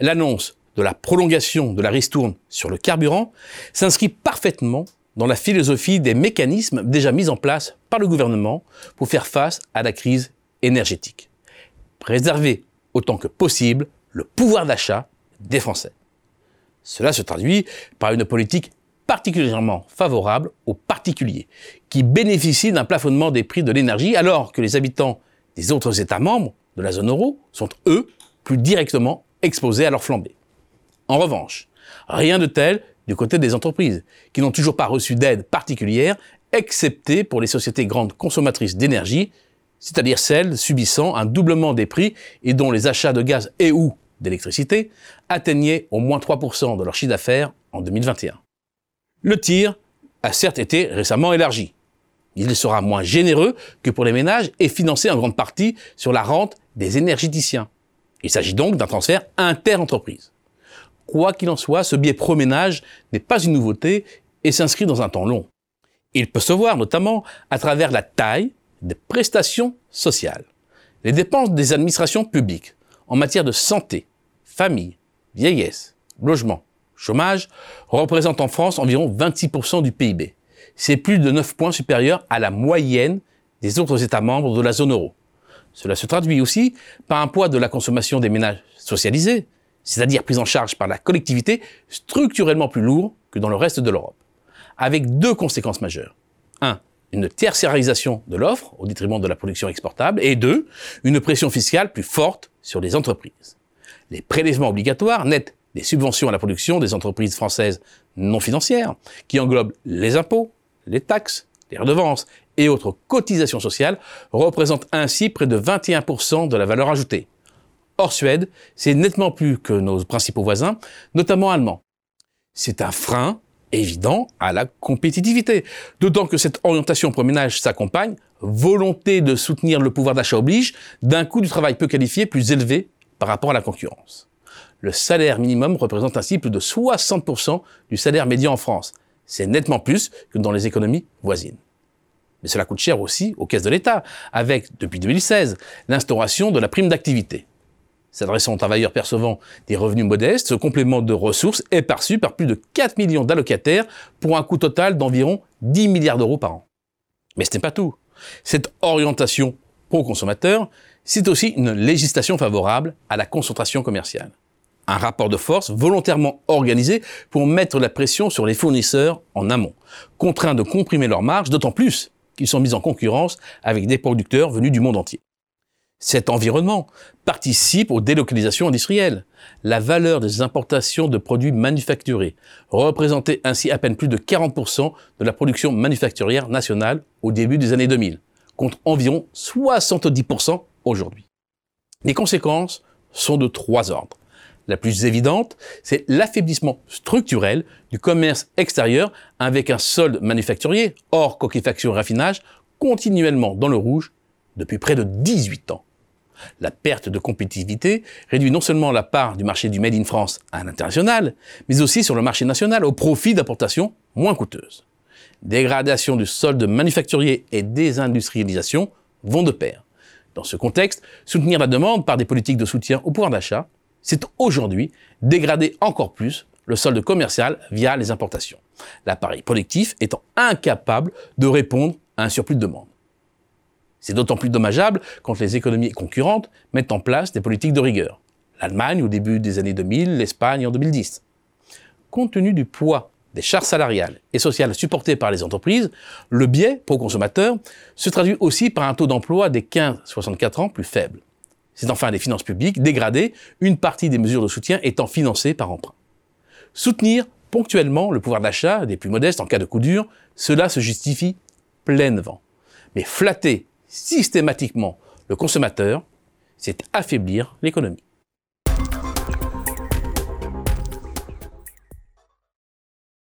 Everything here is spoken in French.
L'annonce de la prolongation de la ristourne sur le carburant s'inscrit parfaitement dans la philosophie des mécanismes déjà mis en place par le gouvernement pour faire face à la crise énergétique. Préserver autant que possible le pouvoir d'achat des Français. Cela se traduit par une politique particulièrement favorable aux particuliers, qui bénéficient d'un plafonnement des prix de l'énergie alors que les habitants des autres États membres de la zone euro sont, eux, plus directement exposés à leur flambée. En revanche, rien de tel du côté des entreprises, qui n'ont toujours pas reçu d'aide particulière, excepté pour les sociétés grandes consommatrices d'énergie, c'est-à-dire celles subissant un doublement des prix et dont les achats de gaz et ou d'électricité atteignaient au moins 3% de leur chiffre d'affaires en 2021. Le tir a certes été récemment élargi. Il sera moins généreux que pour les ménages et financé en grande partie sur la rente des énergéticiens. Il s'agit donc d'un transfert inter-entreprise. Quoi qu'il en soit, ce biais pro-ménage n'est pas une nouveauté et s'inscrit dans un temps long. Il peut se voir notamment à travers la taille des prestations sociales. Les dépenses des administrations publiques en matière de santé, famille, vieillesse, logement, chômage représentent en France environ 26% du PIB. C'est plus de 9 points supérieur à la moyenne des autres États membres de la zone euro. Cela se traduit aussi par un poids de la consommation des ménages socialisés, c'est-à-dire pris en charge par la collectivité, structurellement plus lourd que dans le reste de l'Europe, avec deux conséquences majeures. Un, une tertiarisation de l'offre au détriment de la production exportable, et deux, une pression fiscale plus forte sur les entreprises. Les prélèvements obligatoires nets des subventions à la production des entreprises françaises non financières, qui englobent les impôts, les taxes, les redevances et autres cotisations sociales, représentent ainsi près de 21% de la valeur ajoutée. Hors Suède, c'est nettement plus que nos principaux voisins, notamment allemands. C'est un frein évident à la compétitivité. D'autant que cette orientation pro ménage s'accompagne, volonté de soutenir le pouvoir d'achat oblige, d'un coût du travail peu qualifié plus élevé par rapport à la concurrence. Le salaire minimum représente ainsi plus de 60% du salaire médian en France. C'est nettement plus que dans les économies voisines. Mais cela coûte cher aussi aux caisses de l'État, avec, depuis 2016, l'instauration de la prime d'activité s'adressant aux travailleurs percevant des revenus modestes, ce complément de ressources est perçu par plus de 4 millions d'allocataires pour un coût total d'environ 10 milliards d'euros par an. Mais ce n'est pas tout. Cette orientation pro-consommateur, c'est aussi une législation favorable à la concentration commerciale. Un rapport de force volontairement organisé pour mettre la pression sur les fournisseurs en amont, contraints de comprimer leurs marges, d'autant plus qu'ils sont mis en concurrence avec des producteurs venus du monde entier. Cet environnement participe aux délocalisations industrielles. La valeur des importations de produits manufacturés représentait ainsi à peine plus de 40% de la production manufacturière nationale au début des années 2000, contre environ 70% aujourd'hui. Les conséquences sont de trois ordres. La plus évidente, c'est l'affaiblissement structurel du commerce extérieur avec un solde manufacturier, hors coquefaction et raffinage, continuellement dans le rouge depuis près de 18 ans. La perte de compétitivité réduit non seulement la part du marché du Made in France à l'international, mais aussi sur le marché national au profit d'importations moins coûteuses. Dégradation du solde manufacturier et désindustrialisation vont de pair. Dans ce contexte, soutenir la demande par des politiques de soutien au pouvoir d'achat, c'est aujourd'hui dégrader encore plus le solde commercial via les importations. L'appareil productif étant incapable de répondre à un surplus de demande. C'est d'autant plus dommageable quand les économies concurrentes mettent en place des politiques de rigueur. L'Allemagne au début des années 2000, l'Espagne en 2010. Compte tenu du poids des charges salariales et sociales supportées par les entreprises, le biais pour consommateurs se traduit aussi par un taux d'emploi des 15-64 ans plus faible. C'est enfin les finances publiques dégradées, une partie des mesures de soutien étant financées par emprunt. Soutenir ponctuellement le pouvoir d'achat des plus modestes en cas de coup dur, cela se justifie pleinement. Mais flatter systématiquement le consommateur, c'est affaiblir l'économie.